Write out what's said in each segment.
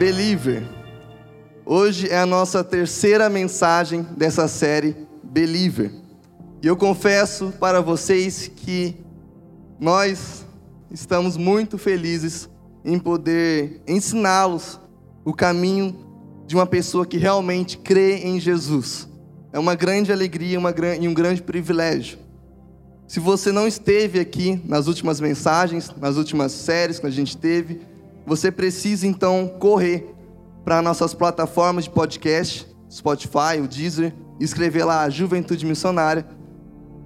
Believer. Hoje é a nossa terceira mensagem dessa série Believer. E eu confesso para vocês que nós estamos muito felizes em poder ensiná-los o caminho de uma pessoa que realmente crê em Jesus. É uma grande alegria uma, e um grande privilégio. Se você não esteve aqui nas últimas mensagens, nas últimas séries que a gente teve, você precisa então correr para nossas plataformas de podcast, Spotify, o Deezer, escrever lá Juventude Missionária.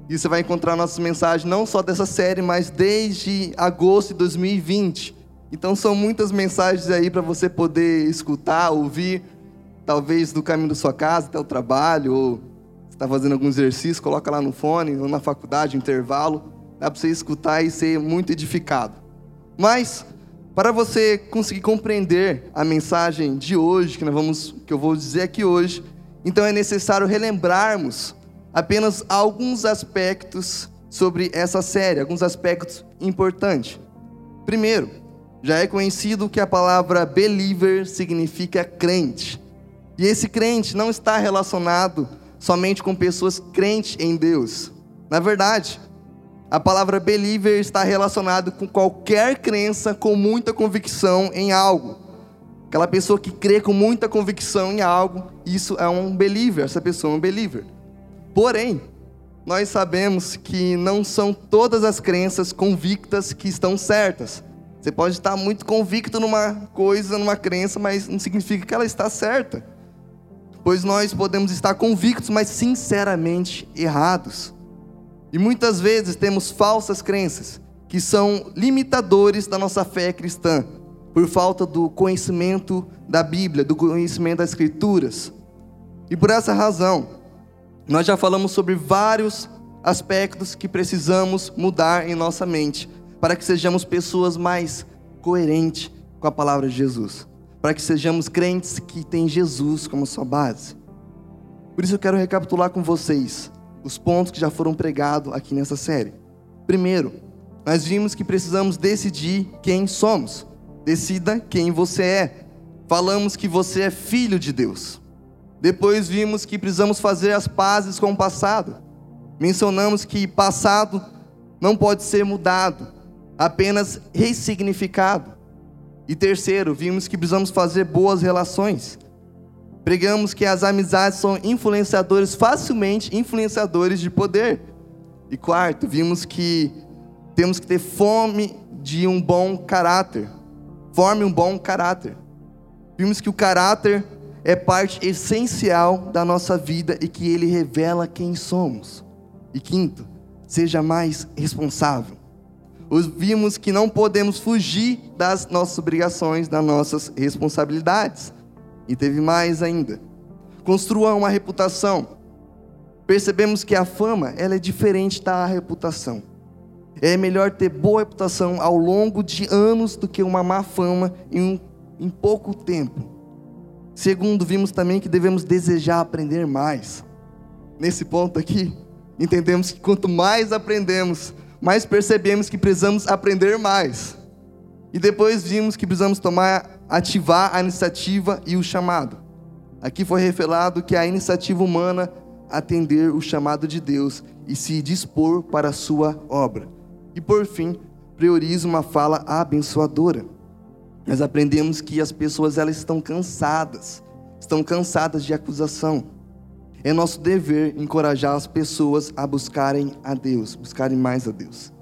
E você vai encontrar nossas mensagens não só dessa série, mas desde agosto de 2020. Então são muitas mensagens aí para você poder escutar, ouvir, talvez do caminho da sua casa até o trabalho, ou está fazendo algum exercício, coloca lá no fone, ou na faculdade, intervalo, dá para você escutar e ser muito edificado. Mas para você conseguir compreender a mensagem de hoje, que, nós vamos, que eu vou dizer aqui hoje, então é necessário relembrarmos apenas alguns aspectos sobre essa série, alguns aspectos importantes. Primeiro, já é conhecido que a palavra believer significa crente. E esse crente não está relacionado somente com pessoas crentes em Deus. Na verdade, a palavra believer está relacionada com qualquer crença com muita convicção em algo. Aquela pessoa que crê com muita convicção em algo, isso é um believer, essa pessoa é um believer. Porém, nós sabemos que não são todas as crenças convictas que estão certas. Você pode estar muito convicto numa coisa, numa crença, mas não significa que ela está certa. Pois nós podemos estar convictos, mas sinceramente errados. E muitas vezes temos falsas crenças que são limitadores da nossa fé cristã, por falta do conhecimento da Bíblia, do conhecimento das Escrituras. E por essa razão, nós já falamos sobre vários aspectos que precisamos mudar em nossa mente, para que sejamos pessoas mais coerentes com a palavra de Jesus, para que sejamos crentes que têm Jesus como sua base. Por isso eu quero recapitular com vocês os pontos que já foram pregados aqui nessa série. Primeiro, nós vimos que precisamos decidir quem somos. Decida quem você é. Falamos que você é filho de Deus. Depois vimos que precisamos fazer as pazes com o passado. Mencionamos que passado não pode ser mudado, apenas ressignificado. E terceiro, vimos que precisamos fazer boas relações. Pregamos que as amizades são influenciadores, facilmente influenciadores de poder. E quarto, vimos que temos que ter fome de um bom caráter. Forme um bom caráter. Vimos que o caráter é parte essencial da nossa vida e que ele revela quem somos. E quinto, seja mais responsável. Vimos que não podemos fugir das nossas obrigações, das nossas responsabilidades. E teve mais ainda. Construa uma reputação. Percebemos que a fama, ela é diferente da reputação. É melhor ter boa reputação ao longo de anos do que uma má fama em, um, em pouco tempo. Segundo, vimos também que devemos desejar aprender mais. Nesse ponto aqui, entendemos que quanto mais aprendemos, mais percebemos que precisamos aprender mais. E depois vimos que precisamos tomar ativar a iniciativa e o chamado. Aqui foi revelado que a iniciativa humana atender o chamado de Deus e se dispor para a sua obra. E por fim, prioriza uma fala abençoadora. Nós aprendemos que as pessoas elas estão cansadas, estão cansadas de acusação. É nosso dever encorajar as pessoas a buscarem a Deus, buscarem mais a Deus.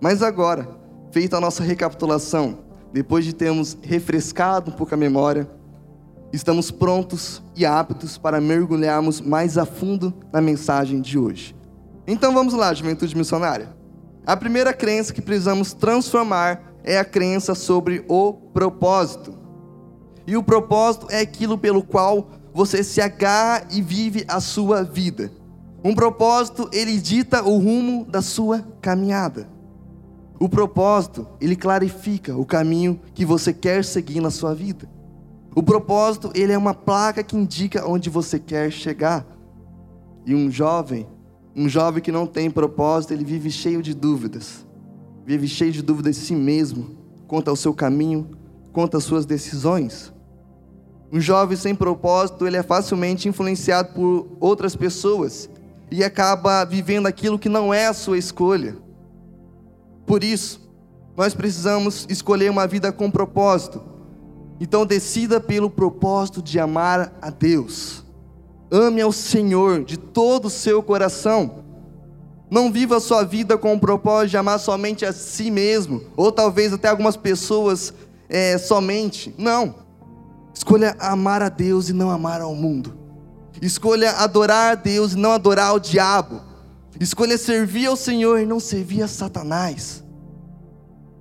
Mas agora, feita a nossa recapitulação, depois de termos refrescado um pouco a memória, estamos prontos e aptos para mergulharmos mais a fundo na mensagem de hoje. Então vamos lá, juventude missionária. A primeira crença que precisamos transformar é a crença sobre o propósito. E o propósito é aquilo pelo qual você se agarra e vive a sua vida. Um propósito, ele dita o rumo da sua caminhada. O propósito, ele clarifica o caminho que você quer seguir na sua vida. O propósito, ele é uma placa que indica onde você quer chegar. E um jovem, um jovem que não tem propósito, ele vive cheio de dúvidas. Vive cheio de dúvidas de si mesmo, quanto ao seu caminho, quanto às suas decisões. Um jovem sem propósito, ele é facilmente influenciado por outras pessoas e acaba vivendo aquilo que não é a sua escolha. Por isso, nós precisamos escolher uma vida com propósito. Então decida pelo propósito de amar a Deus. Ame ao Senhor de todo o seu coração. Não viva a sua vida com o propósito de amar somente a si mesmo, ou talvez até algumas pessoas é, somente. Não. Escolha amar a Deus e não amar ao mundo. Escolha adorar a Deus e não adorar o diabo. Escolha servir ao Senhor e não servir a Satanás.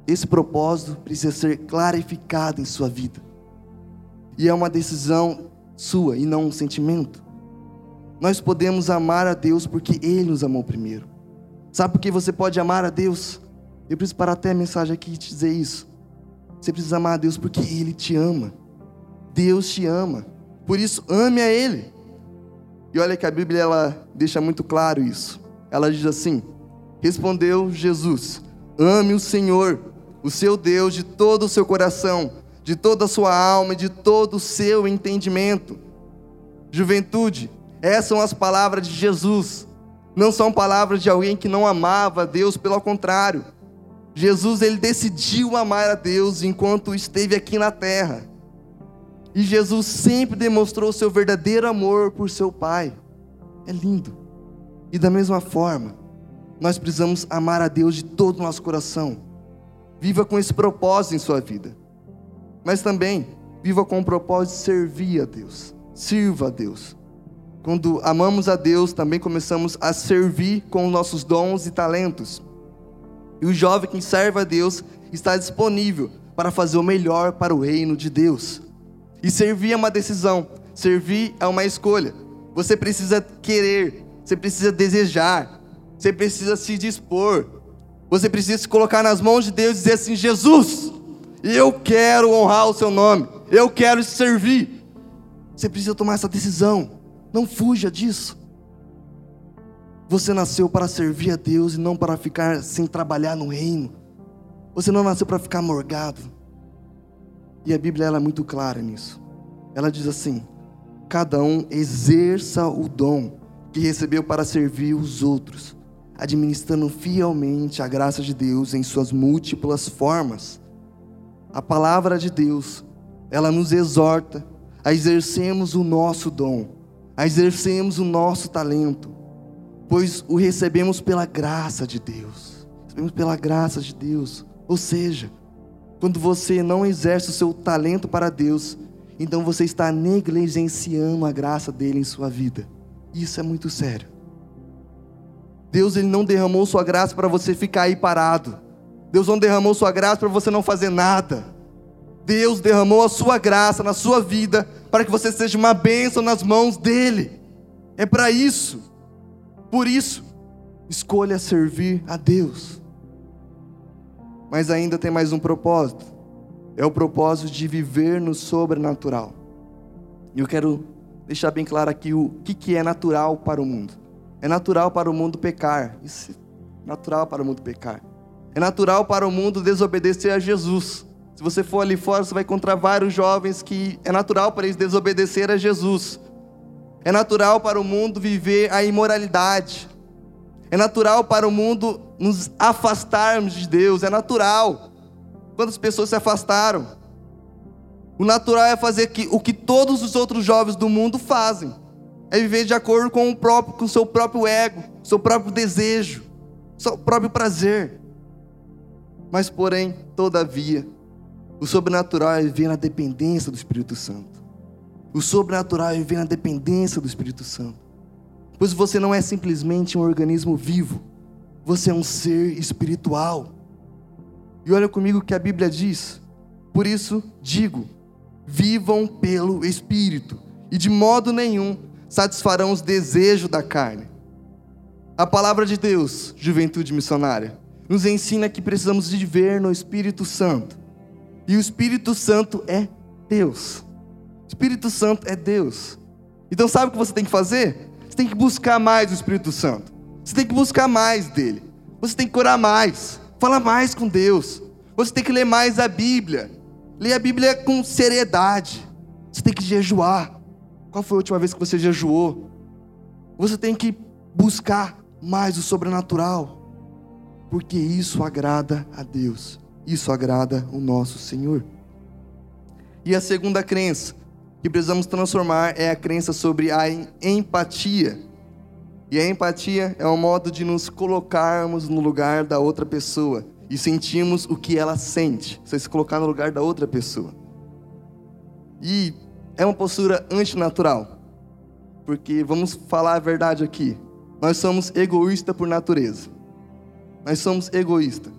Esse propósito precisa ser clarificado em sua vida. E é uma decisão sua e não um sentimento. Nós podemos amar a Deus porque Ele nos amou primeiro. Sabe por que você pode amar a Deus? Eu preciso parar até a mensagem aqui e te dizer isso. Você precisa amar a Deus porque Ele te ama. Deus te ama. Por isso, ame a Ele. E olha que a Bíblia ela deixa muito claro isso. Ela diz assim: Respondeu Jesus: Ame o Senhor, o seu Deus, de todo o seu coração, de toda a sua alma e de todo o seu entendimento. Juventude, essas são as palavras de Jesus. Não são palavras de alguém que não amava a Deus, pelo contrário. Jesus ele decidiu amar a Deus enquanto esteve aqui na terra. E Jesus sempre demonstrou seu verdadeiro amor por seu Pai. É lindo. E da mesma forma, nós precisamos amar a Deus de todo o nosso coração. Viva com esse propósito em sua vida. Mas também, viva com o propósito de servir a Deus. Sirva a Deus. Quando amamos a Deus, também começamos a servir com os nossos dons e talentos. E o jovem que serve a Deus está disponível para fazer o melhor para o reino de Deus. E servir é uma decisão, servir é uma escolha. Você precisa querer, você precisa desejar, você precisa se dispor, você precisa se colocar nas mãos de Deus e dizer assim: Jesus, eu quero honrar o seu nome, eu quero servir. Você precisa tomar essa decisão, não fuja disso. Você nasceu para servir a Deus e não para ficar sem trabalhar no reino. Você não nasceu para ficar morgado. E a Bíblia ela é muito clara nisso. Ela diz assim: cada um exerça o dom que recebeu para servir os outros, administrando fielmente a graça de Deus em suas múltiplas formas. A palavra de Deus, ela nos exorta a exercermos o nosso dom, a exercermos o nosso talento, pois o recebemos pela graça de Deus. Recebemos pela graça de Deus. Ou seja, quando você não exerce o seu talento para Deus, então você está negligenciando a graça dele em sua vida. Isso é muito sério. Deus ele não derramou sua graça para você ficar aí parado. Deus não derramou sua graça para você não fazer nada. Deus derramou a sua graça na sua vida para que você seja uma bênção nas mãos dele. É para isso. Por isso, escolha servir a Deus. Mas ainda tem mais um propósito. É o propósito de viver no sobrenatural. E eu quero deixar bem claro aqui o que, que é natural para o mundo. É natural para o mundo pecar. Isso é natural para o mundo pecar. É natural para o mundo desobedecer a Jesus. Se você for ali fora, você vai encontrar vários jovens que é natural para eles desobedecer a Jesus. É natural para o mundo viver a imoralidade. É natural para o mundo nos afastarmos de Deus, é natural. Quantas pessoas se afastaram? O natural é fazer o que todos os outros jovens do mundo fazem. É viver de acordo com o próprio, com o seu próprio ego, seu próprio desejo, seu próprio prazer. Mas, porém, todavia, o sobrenatural é viver na dependência do Espírito Santo. O sobrenatural é viver na dependência do Espírito Santo. Pois você não é simplesmente um organismo vivo, você é um ser espiritual. E olha comigo o que a Bíblia diz. Por isso digo: vivam pelo Espírito, e de modo nenhum satisfarão os desejos da carne. A palavra de Deus, juventude missionária, nos ensina que precisamos viver no Espírito Santo. E o Espírito Santo é Deus. O Espírito Santo é Deus. Então sabe o que você tem que fazer? Você tem que buscar mais o Espírito Santo. Você tem que buscar mais dele. Você tem que orar mais. Falar mais com Deus. Você tem que ler mais a Bíblia. Ler a Bíblia com seriedade. Você tem que jejuar. Qual foi a última vez que você jejuou? Você tem que buscar mais o sobrenatural. Porque isso agrada a Deus. Isso agrada o nosso Senhor. E a segunda crença que precisamos transformar é a crença sobre a empatia. E a empatia é o modo de nos colocarmos no lugar da outra pessoa e sentirmos o que ela sente. Você se colocar no lugar da outra pessoa. E é uma postura antinatural. Porque vamos falar a verdade aqui. Nós somos egoístas por natureza. Nós somos egoístas.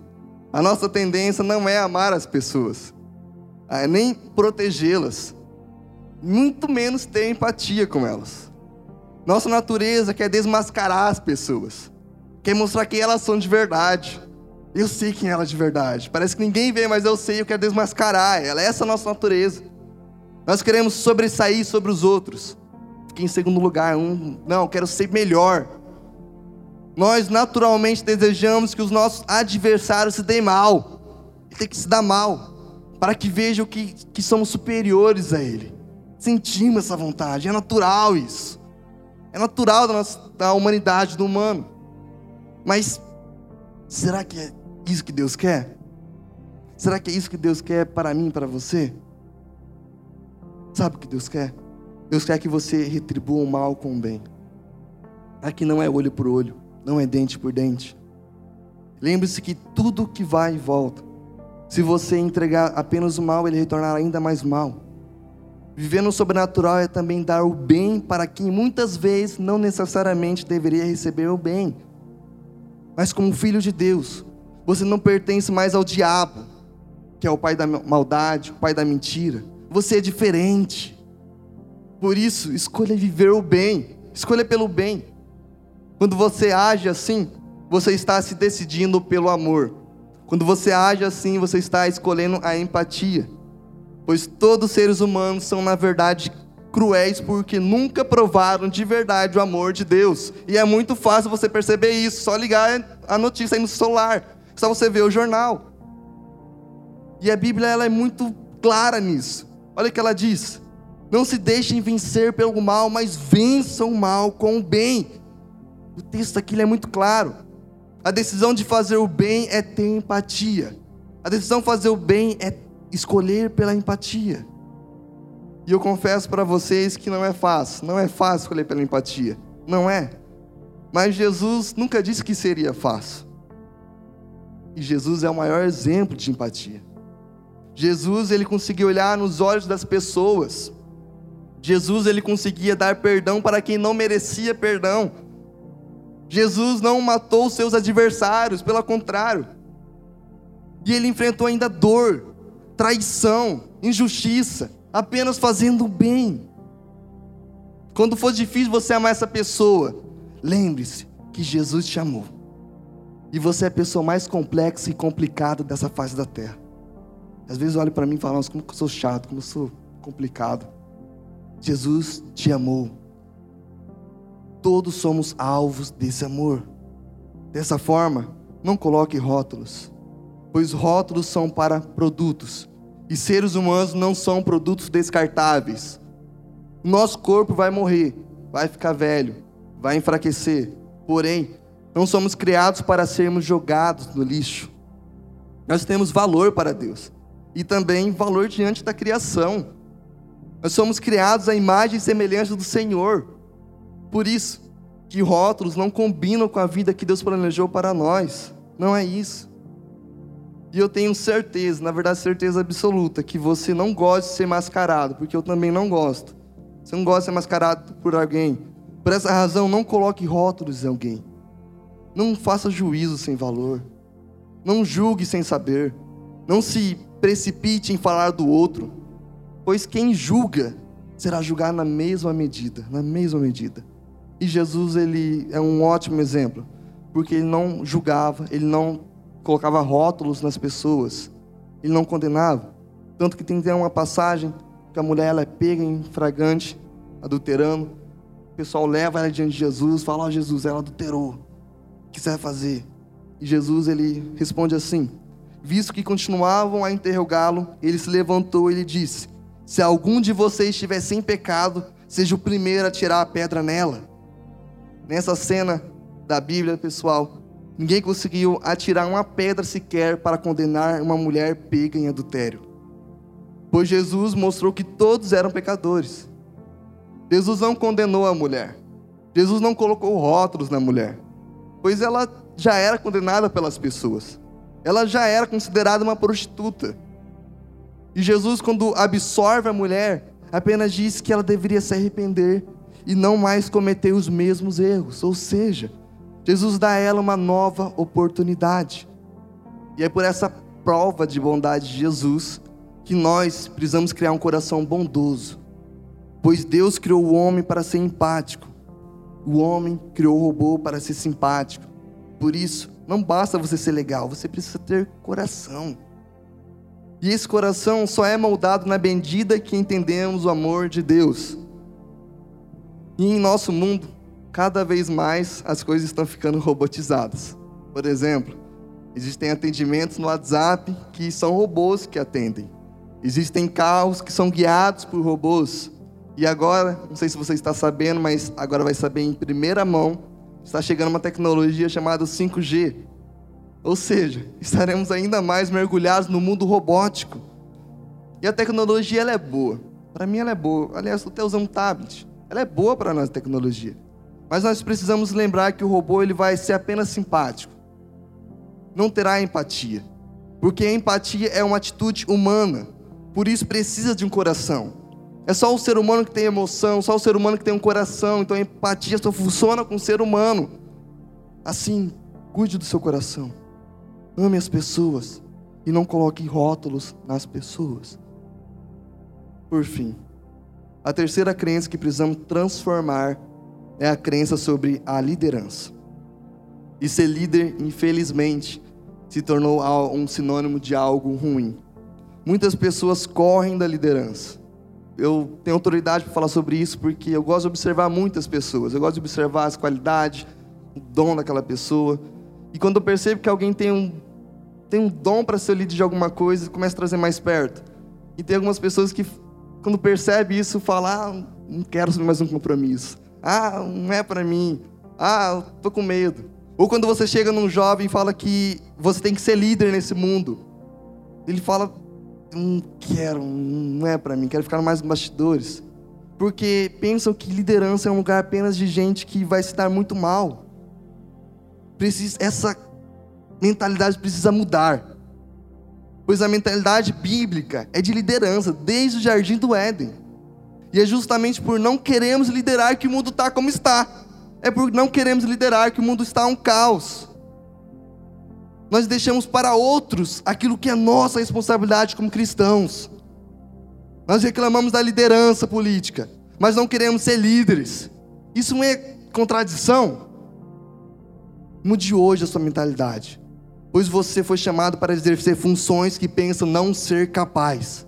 A nossa tendência não é amar as pessoas, é nem protegê-las, muito menos ter empatia com elas. Nossa natureza quer desmascarar as pessoas, quer mostrar quem elas são de verdade. Eu sei quem é ela de verdade. Parece que ninguém vê, mas eu sei, eu quero desmascarar ela. Essa é a nossa natureza. Nós queremos sobressair sobre os outros. Fiquei em segundo lugar. Um, não, quero ser melhor. Nós naturalmente desejamos que os nossos adversários se deem mal. Ele tem que se dar mal. Para que vejam que, que somos superiores a ele. Sentimos essa vontade. É natural isso. É natural da, nossa, da humanidade, do humano. Mas será que é isso que Deus quer? Será que é isso que Deus quer para mim, para você? Sabe o que Deus quer? Deus quer que você retribua o mal com o bem. Aqui não é olho por olho, não é dente por dente. Lembre-se que tudo que vai e volta. Se você entregar apenas o mal, ele retornará ainda mais mal. Viver no sobrenatural é também dar o bem para quem muitas vezes não necessariamente deveria receber o bem. Mas como filho de Deus, você não pertence mais ao diabo, que é o pai da maldade, o pai da mentira. Você é diferente. Por isso, escolha viver o bem. Escolha pelo bem. Quando você age assim, você está se decidindo pelo amor. Quando você age assim, você está escolhendo a empatia. Pois todos os seres humanos são, na verdade, cruéis porque nunca provaram de verdade o amor de Deus. E é muito fácil você perceber isso, só ligar a notícia aí no celular. Só você ver o jornal. E a Bíblia ela é muito clara nisso. Olha o que ela diz: Não se deixem vencer pelo mal, mas vençam o mal com o bem. O texto aqui é muito claro. A decisão de fazer o bem é ter empatia. A decisão de fazer o bem é escolher pela empatia. E eu confesso para vocês que não é fácil. Não é fácil escolher pela empatia. Não é. Mas Jesus nunca disse que seria fácil. E Jesus é o maior exemplo de empatia. Jesus, ele conseguia olhar nos olhos das pessoas. Jesus, ele conseguia dar perdão para quem não merecia perdão. Jesus não matou seus adversários, pelo contrário. E ele enfrentou ainda dor, traição, injustiça, apenas fazendo o bem. Quando for difícil você amar essa pessoa, lembre-se que Jesus te amou. E você é a pessoa mais complexa e complicada dessa face da terra. Às vezes olha para mim e fala, nossa, como eu sou chato, como eu sou complicado. Jesus te amou. Todos somos alvos desse amor. Dessa forma, não coloque rótulos, pois rótulos são para produtos, e seres humanos não são produtos descartáveis. Nosso corpo vai morrer, vai ficar velho, vai enfraquecer, porém, não somos criados para sermos jogados no lixo. Nós temos valor para Deus e também valor diante da criação. Nós somos criados à imagem e semelhança do Senhor. Por isso, que rótulos não combinam com a vida que Deus planejou para nós. Não é isso. E eu tenho certeza, na verdade, certeza absoluta, que você não gosta de ser mascarado, porque eu também não gosto. Você não gosta de ser mascarado por alguém, Por essa razão, não coloque rótulos em alguém. Não faça juízo sem valor. Não julgue sem saber. Não se precipite em falar do outro, pois quem julga será julgado na mesma medida, na mesma medida. E Jesus ele é um ótimo exemplo, porque ele não julgava, ele não colocava rótulos nas pessoas, ele não condenava. Tanto que tem até uma passagem que a mulher ela é pega em fragante, adulterando. O pessoal leva ela diante de Jesus, fala: Ó oh, Jesus, ela adulterou. Que você vai fazer? E Jesus ele responde assim: Visto que continuavam a interrogá-lo, ele se levantou e lhe disse: Se algum de vocês estiver sem pecado, seja o primeiro a tirar a pedra nela. Nessa cena da Bíblia, pessoal, ninguém conseguiu atirar uma pedra sequer para condenar uma mulher pega em adultério. Pois Jesus mostrou que todos eram pecadores. Jesus não condenou a mulher. Jesus não colocou rótulos na mulher. Pois ela já era condenada pelas pessoas. Ela já era considerada uma prostituta. E Jesus, quando absorve a mulher, apenas diz que ela deveria se arrepender e não mais cometer os mesmos erros. Ou seja, Jesus dá a ela uma nova oportunidade. E é por essa prova de bondade de Jesus que nós precisamos criar um coração bondoso. Pois Deus criou o homem para ser empático. O homem criou o robô para ser simpático. Por isso, não basta você ser legal, você precisa ter coração. E esse coração só é moldado na medida que entendemos o amor de Deus. E em nosso mundo, cada vez mais as coisas estão ficando robotizadas. Por exemplo, existem atendimentos no WhatsApp que são robôs que atendem. Existem carros que são guiados por robôs. E agora, não sei se você está sabendo, mas agora vai saber em primeira mão, está chegando uma tecnologia chamada 5G. Ou seja, estaremos ainda mais mergulhados no mundo robótico. E a tecnologia ela é boa. Para mim ela é boa. Aliás, eu até usando um tablet. Ela é boa para nós, tecnologia. Mas nós precisamos lembrar que o robô ele vai ser apenas simpático. Não terá empatia. Porque a empatia é uma atitude humana. Por isso precisa de um coração. É só o ser humano que tem emoção, só o ser humano que tem um coração. Então a empatia só funciona com o ser humano. Assim, cuide do seu coração. Ame as pessoas e não coloque rótulos nas pessoas. Por fim, a terceira crença que precisamos transformar é a crença sobre a liderança. E ser líder, infelizmente, se tornou um sinônimo de algo ruim. Muitas pessoas correm da liderança. Eu tenho autoridade para falar sobre isso porque eu gosto de observar muitas pessoas. Eu gosto de observar as qualidades, o dom daquela pessoa. E quando eu percebo que alguém tem um, tem um dom para ser líder de alguma coisa, começa a trazer mais perto. E tem algumas pessoas que quando percebe isso, fala: ah, não quero mais um compromisso. Ah, não é para mim. Ah, tô com medo. Ou quando você chega num jovem e fala que você tem que ser líder nesse mundo. Ele fala: não quero, não é para mim, quero ficar mais nos bastidores. Porque pensam que liderança é um lugar apenas de gente que vai se dar muito mal. Precisa, essa mentalidade precisa mudar pois a mentalidade bíblica é de liderança, desde o jardim do Éden. E é justamente por não queremos liderar que o mundo está como está. É por não queremos liderar que o mundo está um caos. Nós deixamos para outros aquilo que é nossa responsabilidade como cristãos. Nós reclamamos da liderança política, mas não queremos ser líderes. Isso não é contradição? Mude hoje a sua mentalidade pois você foi chamado para exercer funções que pensam não ser capaz.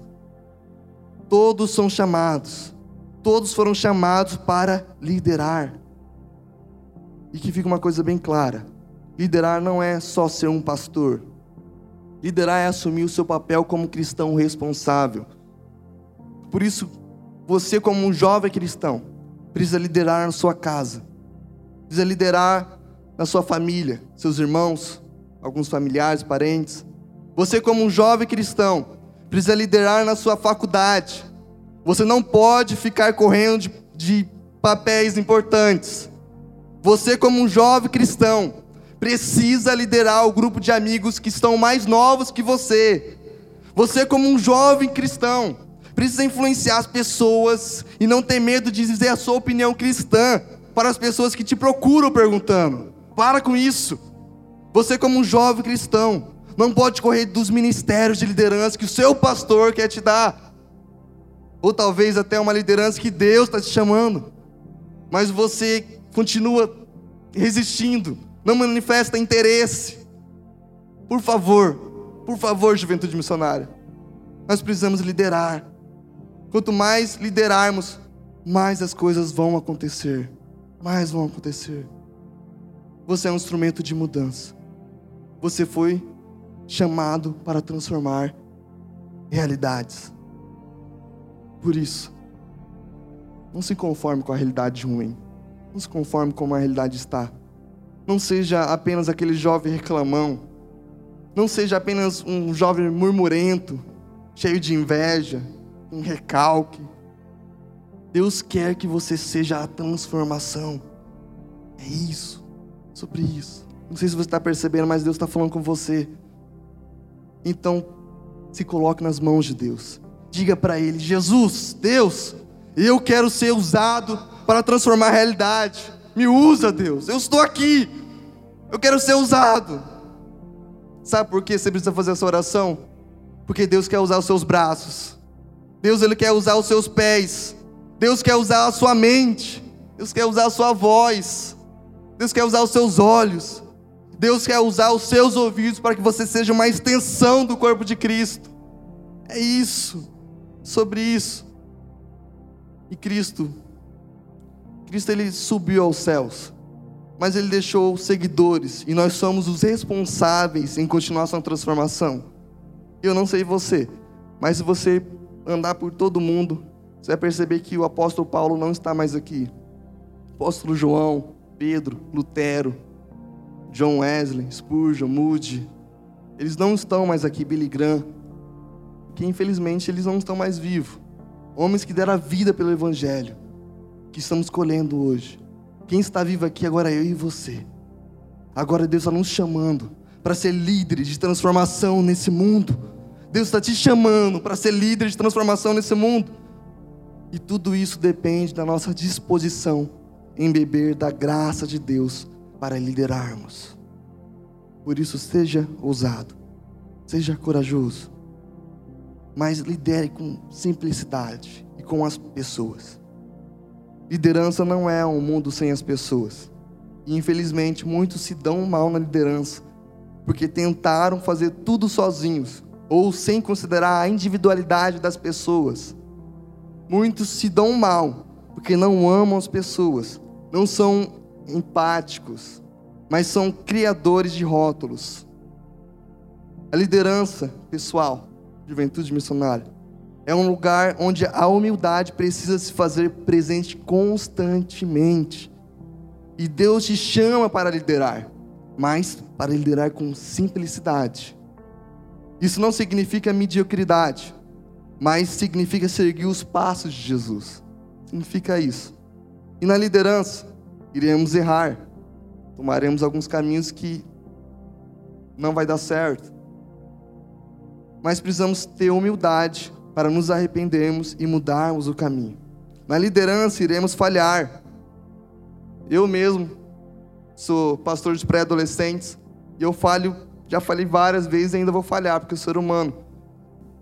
Todos são chamados, todos foram chamados para liderar. E que fica uma coisa bem clara: liderar não é só ser um pastor, liderar é assumir o seu papel como cristão responsável. Por isso, você, como um jovem cristão, precisa liderar na sua casa, precisa liderar na sua família, seus irmãos, alguns familiares, parentes. Você, como um jovem cristão, precisa liderar na sua faculdade. Você não pode ficar correndo de, de papéis importantes. Você, como um jovem cristão, precisa liderar o grupo de amigos que estão mais novos que você. Você, como um jovem cristão, precisa influenciar as pessoas e não ter medo de dizer a sua opinião cristã. para as pessoas que te procuram perguntando. Para com isso. Você, como um jovem cristão, não pode correr dos ministérios de liderança que o seu pastor quer te dar. Ou talvez até uma liderança que Deus está te chamando. Mas você continua resistindo, não manifesta interesse. Por favor, por favor, juventude missionária. Nós precisamos liderar. Quanto mais liderarmos, mais as coisas vão acontecer. Mais vão acontecer. Você é um instrumento de mudança. Você foi chamado para transformar realidades. Por isso, não se conforme com a realidade ruim. Não se conforme com a realidade está. Não seja apenas aquele jovem reclamão. Não seja apenas um jovem murmurento, cheio de inveja, um recalque. Deus quer que você seja a transformação. É isso, sobre isso. Não sei se você está percebendo, mas Deus está falando com você. Então, se coloque nas mãos de Deus. Diga para Ele: Jesus, Deus, eu quero ser usado para transformar a realidade. Me usa, Deus. Eu estou aqui. Eu quero ser usado. Sabe por que você precisa fazer essa oração? Porque Deus quer usar os seus braços. Deus ele quer usar os seus pés. Deus quer usar a sua mente. Deus quer usar a sua voz. Deus quer usar os seus olhos. Deus quer usar os seus ouvidos para que você seja uma extensão do corpo de Cristo. É isso. Sobre isso. E Cristo, Cristo ele subiu aos céus, mas ele deixou seguidores e nós somos os responsáveis em continuar sua transformação. Eu não sei você, mas se você andar por todo mundo, você vai perceber que o apóstolo Paulo não está mais aqui. apóstolo João, Pedro, Lutero, John Wesley, Spurgeon, Moody, eles não estão mais aqui, Billy Graham, que infelizmente eles não estão mais vivos homens que deram a vida pelo Evangelho, que estamos colhendo hoje. Quem está vivo aqui agora é eu e você. Agora Deus está nos chamando para ser líderes de transformação nesse mundo. Deus está te chamando para ser líder de transformação nesse mundo. E tudo isso depende da nossa disposição em beber da graça de Deus para liderarmos. Por isso, seja ousado, seja corajoso mas lidere com simplicidade e com as pessoas. Liderança não é um mundo sem as pessoas. E infelizmente muitos se dão mal na liderança porque tentaram fazer tudo sozinhos ou sem considerar a individualidade das pessoas. Muitos se dão mal porque não amam as pessoas, não são empáticos, mas são criadores de rótulos. A liderança pessoal juventude missionária. É um lugar onde a humildade precisa se fazer presente constantemente. E Deus te chama para liderar, mas para liderar com simplicidade. Isso não significa mediocridade, mas significa seguir os passos de Jesus. Significa isso. E na liderança, iremos errar, tomaremos alguns caminhos que não vai dar certo mas precisamos ter humildade para nos arrependermos e mudarmos o caminho. Na liderança iremos falhar. Eu mesmo sou pastor de pré-adolescentes e eu falho, já falei várias vezes e ainda vou falhar porque eu sou humano.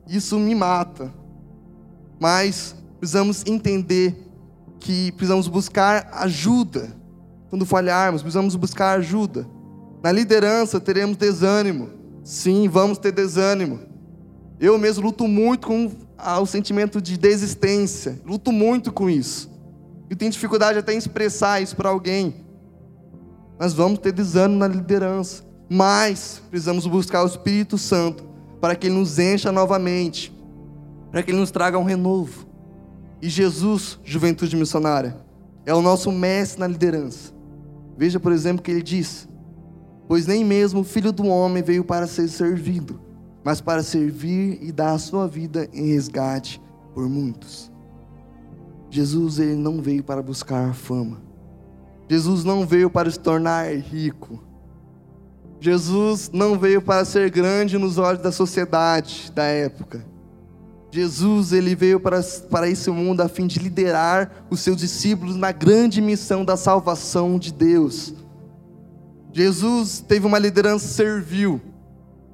Isso me mata. Mas precisamos entender que precisamos buscar ajuda. Quando falharmos, precisamos buscar ajuda. Na liderança teremos desânimo. Sim, vamos ter desânimo. Eu mesmo luto muito com o sentimento de desistência, luto muito com isso. Eu tenho dificuldade até em expressar isso para alguém. Mas vamos ter desânimo na liderança. Mas precisamos buscar o Espírito Santo para que ele nos encha novamente, para que ele nos traga um renovo. E Jesus, juventude missionária, é o nosso mestre na liderança. Veja, por exemplo, que ele diz: Pois nem mesmo o filho do homem veio para ser servido, mas para servir e dar a sua vida em resgate por muitos. Jesus ele não veio para buscar fama. Jesus não veio para se tornar rico. Jesus não veio para ser grande nos olhos da sociedade da época. Jesus ele veio para, para esse mundo a fim de liderar os seus discípulos na grande missão da salvação de Deus. Jesus teve uma liderança servil.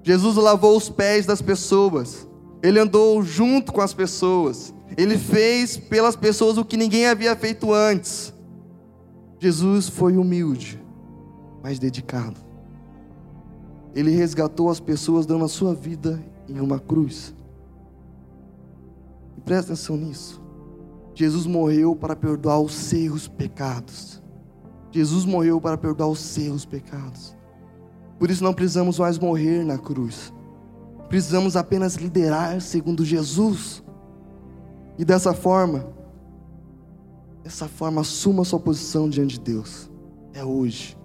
Jesus lavou os pés das pessoas. Ele andou junto com as pessoas. Ele fez pelas pessoas o que ninguém havia feito antes. Jesus foi humilde, mas dedicado. Ele resgatou as pessoas dando a sua vida em uma cruz. E presta atenção nisso. Jesus morreu para perdoar os seus pecados. Jesus morreu para perdoar os seus pecados. Por isso não precisamos mais morrer na cruz. Precisamos apenas liderar segundo Jesus. E dessa forma, dessa forma, assuma sua posição diante de Deus. É hoje.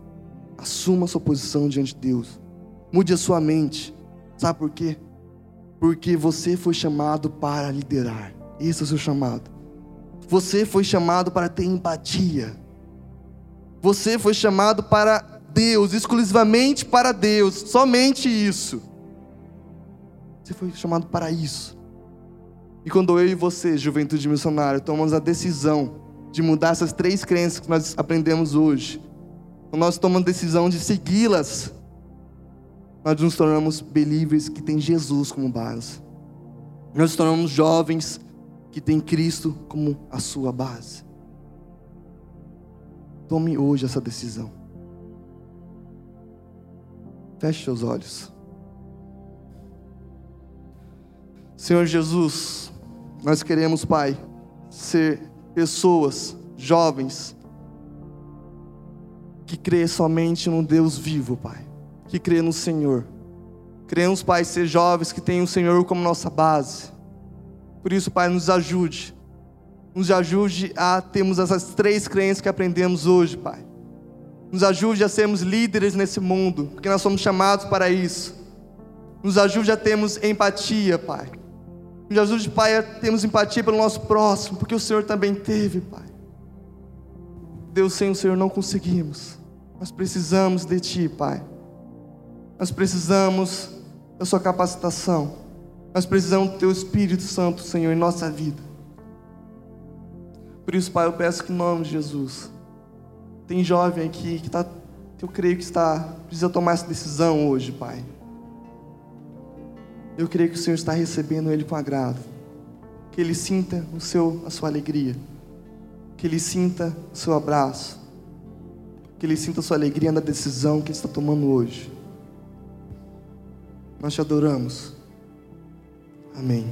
Assuma sua posição diante de Deus. Mude a sua mente. Sabe por quê? Porque você foi chamado para liderar. Esse é o seu chamado. Você foi chamado para ter empatia. Você foi chamado para Deus, exclusivamente para Deus, somente isso. Você foi chamado para isso. E quando eu e você, juventude missionária, tomamos a decisão de mudar essas três crenças que nós aprendemos hoje, nós tomamos a decisão de segui-las, nós nos tornamos believers que têm Jesus como base. Nós nos tornamos jovens que têm Cristo como a sua base. Tome hoje essa decisão. Feche seus olhos. Senhor Jesus, nós queremos, Pai, ser pessoas, jovens, que crê somente no Deus vivo, Pai que crê no Senhor. Queremos, Pai, ser jovens que têm o Senhor como nossa base. Por isso, Pai, nos ajude. Nos ajude a termos essas três crenças que aprendemos hoje, Pai. Nos ajude a sermos líderes nesse mundo, porque nós somos chamados para isso. Nos ajude a termos empatia, Pai. Nos ajude, Pai, a termos empatia pelo nosso próximo, porque o Senhor também teve, Pai. Deus, sem o Senhor não conseguimos. Nós precisamos de Ti, Pai. Nós precisamos da Sua capacitação. Nós precisamos do Teu Espírito Santo, Senhor, em nossa vida. Por isso, Pai, eu peço que em nome de Jesus. Tem jovem aqui que, tá, eu creio que está, precisa tomar essa decisão hoje, Pai. Eu creio que o Senhor está recebendo ele com agrado. Que ele sinta o seu, a sua alegria. Que ele sinta o seu abraço. Que ele sinta a sua alegria na decisão que ele está tomando hoje. Nós te adoramos. Amém.